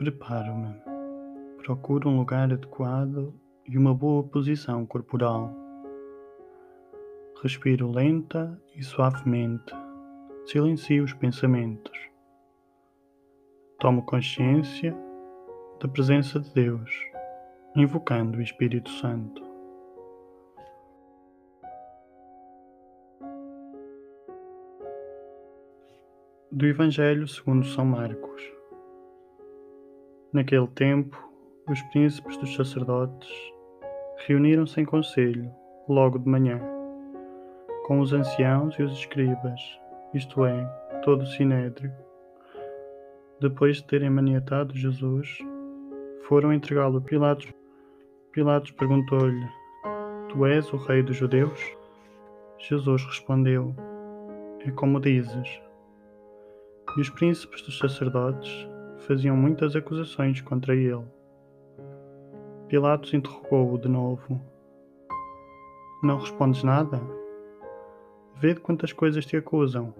Preparo-me. Procuro um lugar adequado e uma boa posição corporal. Respiro lenta e suavemente. Silencio os pensamentos. Tomo consciência da presença de Deus, invocando o Espírito Santo. Do Evangelho segundo São Marcos. Naquele tempo, os príncipes dos sacerdotes reuniram-se em conselho, logo de manhã, com os anciãos e os escribas, isto é, todo o sinédrio. Depois de terem maniatado Jesus, foram entregá-lo a Pilatos. Pilatos perguntou-lhe: Tu és o rei dos judeus? Jesus respondeu: É como dizes. E os príncipes dos sacerdotes faziam muitas acusações contra ele. Pilatos interrogou-o de novo: Não respondes nada? Vê de quantas coisas te acusam.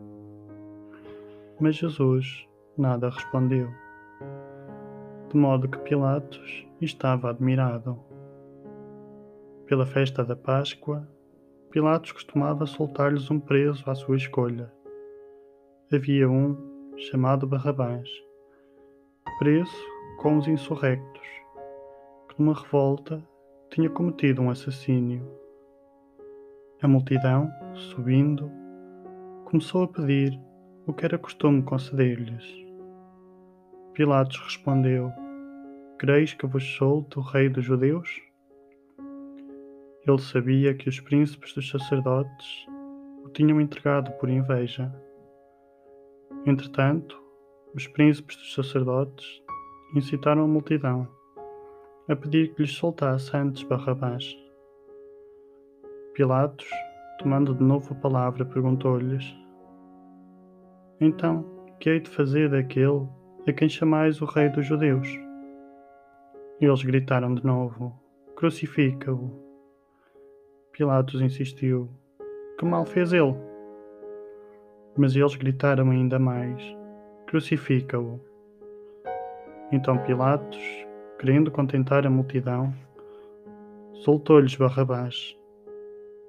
Mas Jesus nada respondeu, de modo que Pilatos estava admirado. Pela festa da Páscoa, Pilatos costumava soltar-lhes um preso à sua escolha. Havia um chamado Barrabás, preso com os insurrectos, que numa revolta tinha cometido um assassínio. A multidão, subindo, começou a pedir o que era costume conceder-lhes. Pilatos respondeu: Creis que vos solte o rei dos judeus? Ele sabia que os príncipes dos sacerdotes o tinham entregado por inveja Entretanto, os príncipes dos sacerdotes incitaram a multidão a pedir que lhes soltasse antes Barrabás. Pilatos, tomando de novo a palavra, perguntou-lhes: Então, que hei de fazer daquele a quem chamais o Rei dos Judeus? Eles gritaram de novo: Crucifica-o. Pilatos insistiu: Que mal fez ele? Mas eles gritaram ainda mais: Crucifica-o. Então Pilatos, querendo contentar a multidão, soltou-lhes Barrabás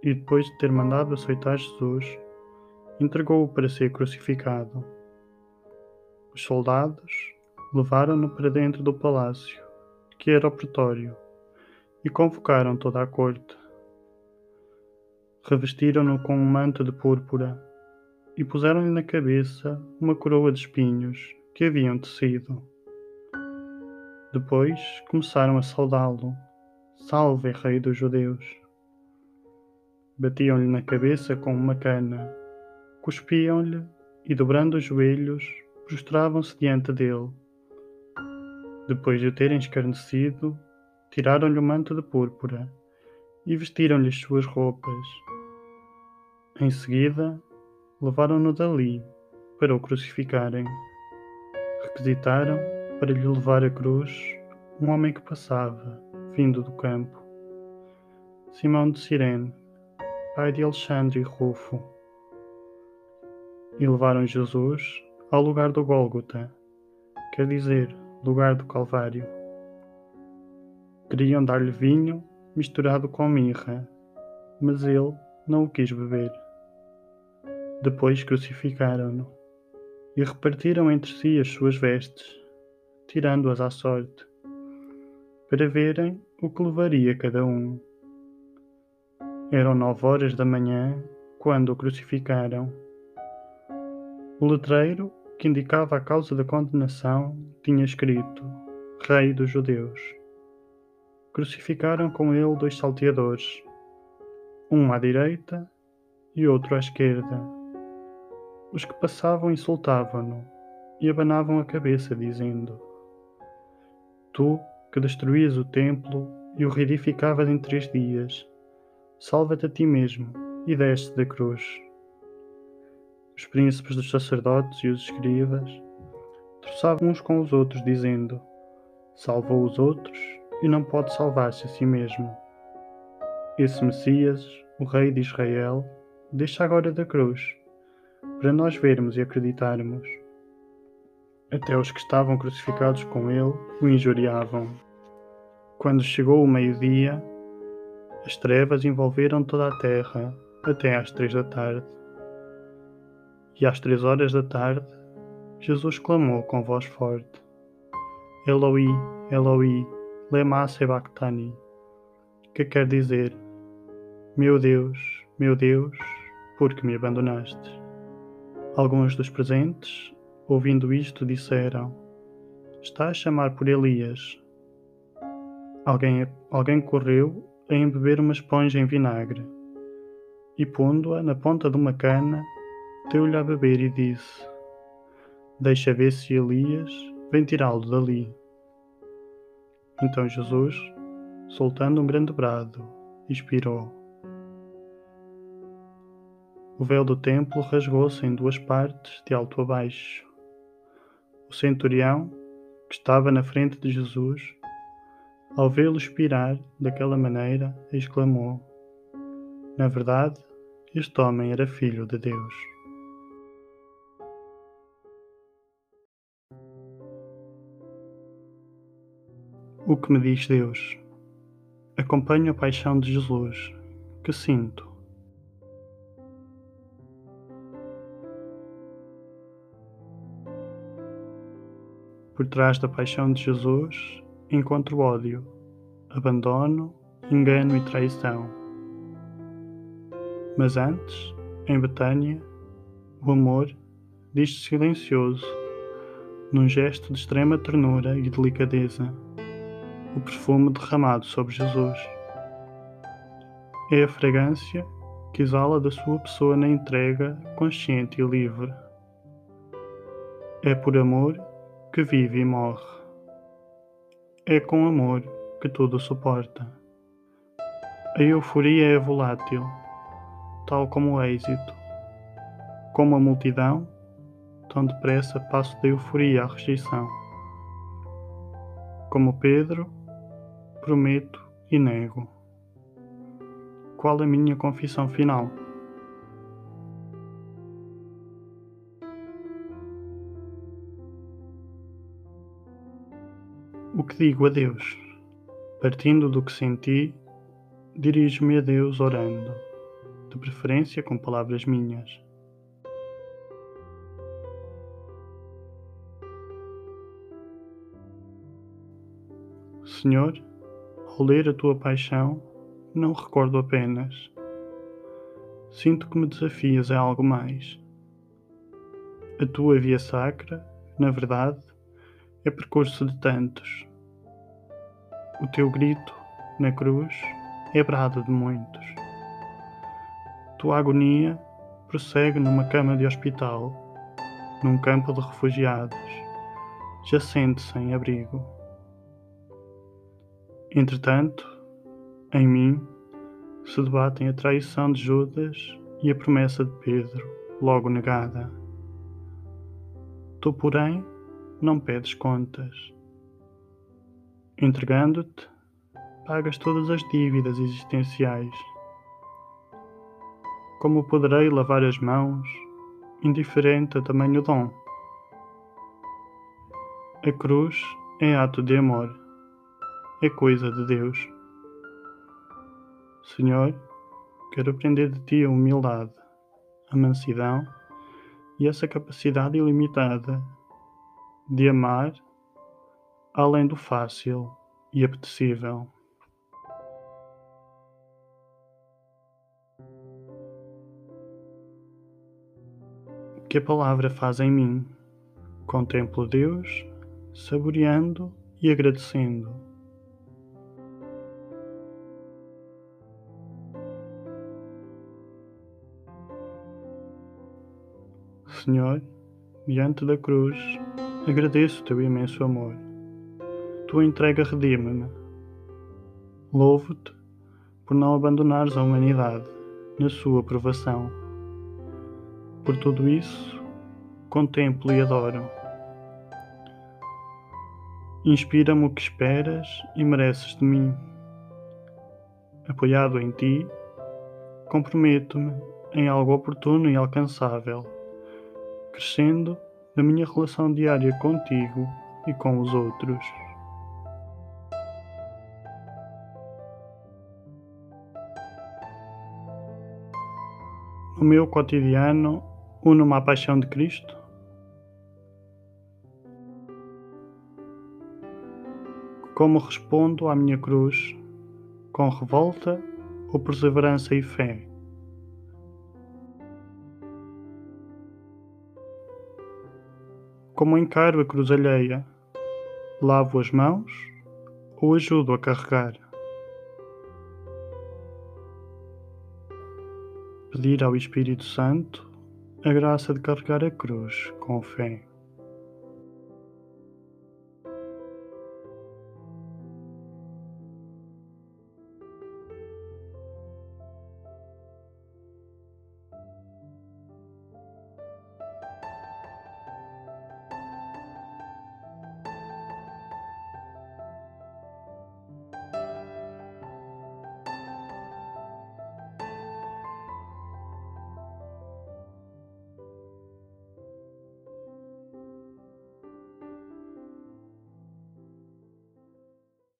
e, depois de ter mandado aceitar Jesus, entregou-o para ser crucificado. Os soldados levaram-no para dentro do palácio, que era o pretório, e convocaram toda a corte. Revestiram-no com um manto de púrpura e puseram-lhe na cabeça uma coroa de espinhos que haviam tecido. Depois começaram a saudá-lo: Salve, Rei dos Judeus! Batiam-lhe na cabeça com uma cana, cuspiam-lhe e, dobrando os joelhos, prostravam-se diante dele. Depois de o terem escarnecido, tiraram-lhe o manto de púrpura e vestiram-lhe as suas roupas. Em seguida, levaram-no dali para o crucificarem. Requisitaram para lhe levar a cruz um homem que passava, vindo do campo. Simão de Cirene, pai de Alexandre e Rufo. E levaram Jesus ao lugar do Gólgota, quer dizer, lugar do Calvário. Queriam dar-lhe vinho misturado com mirra, mas ele não o quis beber. Depois crucificaram-no e repartiram entre si as suas vestes, tirando-as à sorte, para verem o que levaria cada um. Eram nove horas da manhã quando o crucificaram. O letreiro que indicava a causa da condenação tinha escrito: Rei dos Judeus. Crucificaram com ele dois salteadores, um à direita e outro à esquerda. Os que passavam insultavam-no e abanavam a cabeça, dizendo: Tu, que destruías o templo e o reedificavas em três dias, salva-te a ti mesmo e desce da cruz. Os príncipes dos sacerdotes e os escribas troçavam uns com os outros, dizendo: Salvou os outros e não pode salvar-se a si mesmo. Esse Messias, o Rei de Israel, deixa agora da cruz para nós vermos e acreditarmos. Até os que estavam crucificados com ele o injuriavam. Quando chegou o meio-dia, as trevas envolveram toda a terra até às três da tarde. E às três horas da tarde, Jesus clamou com voz forte: Eloi, Eloi, lema sabachthani, que quer dizer: Meu Deus, meu Deus, por que me abandonaste? Alguns dos presentes, ouvindo isto, disseram: Está a chamar por Elias. Alguém, alguém correu a embeber uma esponja em vinagre e, pondo-a na ponta de uma cana, deu-lhe a beber e disse: Deixa ver se Elias vem tirá-lo dali. Então Jesus, soltando um grande brado, expirou. O véu do templo rasgou-se em duas partes, de alto a baixo. O centurião, que estava na frente de Jesus, ao vê-lo expirar daquela maneira, exclamou: Na verdade, este homem era filho de Deus. O que me diz Deus? Acompanho a paixão de Jesus, que sinto. Por trás da paixão de Jesus encontro ódio, abandono, engano e traição. Mas antes, em Betânia, o amor diz-se silencioso, num gesto de extrema ternura e delicadeza, o perfume derramado sobre Jesus. É a fragrância que exala da sua pessoa na entrega consciente e livre. É por amor que vive e morre. É com amor que tudo suporta. A euforia é volátil, tal como o êxito. Como a multidão, tão depressa passo da euforia à rejeição. Como Pedro, prometo e nego. Qual a minha confissão final? O que digo a Deus? Partindo do que senti, dirijo-me a Deus orando, de preferência com palavras minhas. Senhor, ao ler a tua paixão, não recordo apenas. Sinto que me desafias a algo mais. A tua via sacra, na verdade, é percurso de tantos. O teu grito na cruz é brado de muitos. Tua agonia prossegue numa cama de hospital, num campo de refugiados, jacente sem abrigo. Entretanto, em mim se debatem a traição de Judas e a promessa de Pedro, logo negada. Tu, porém, não pedes contas. Entregando-te, pagas todas as dívidas existenciais. Como poderei lavar as mãos, indiferente a tamanho dom? A cruz é ato de amor, é coisa de Deus. Senhor, quero aprender de ti a humildade, a mansidão e essa capacidade ilimitada de amar além do fácil e apetecível. Que a palavra faz em mim? Contemplo Deus, saboreando e agradecendo. Senhor, diante da cruz, Agradeço o teu imenso amor. Tua entrega redime-me. Louvo-te por não abandonares a humanidade na sua provação. Por tudo isso, contemplo e adoro. Inspira-me o que esperas e mereces de mim. Apoiado em ti, comprometo-me em algo oportuno e alcançável, crescendo na minha relação diária contigo e com os outros. No meu cotidiano, uno-me à paixão de Cristo? Como respondo à minha cruz? Com revolta ou perseverança e fé? Como encaro a cruz alheia? Lavo as mãos ou ajudo a carregar? Pedir ao Espírito Santo a graça de carregar a cruz com fé.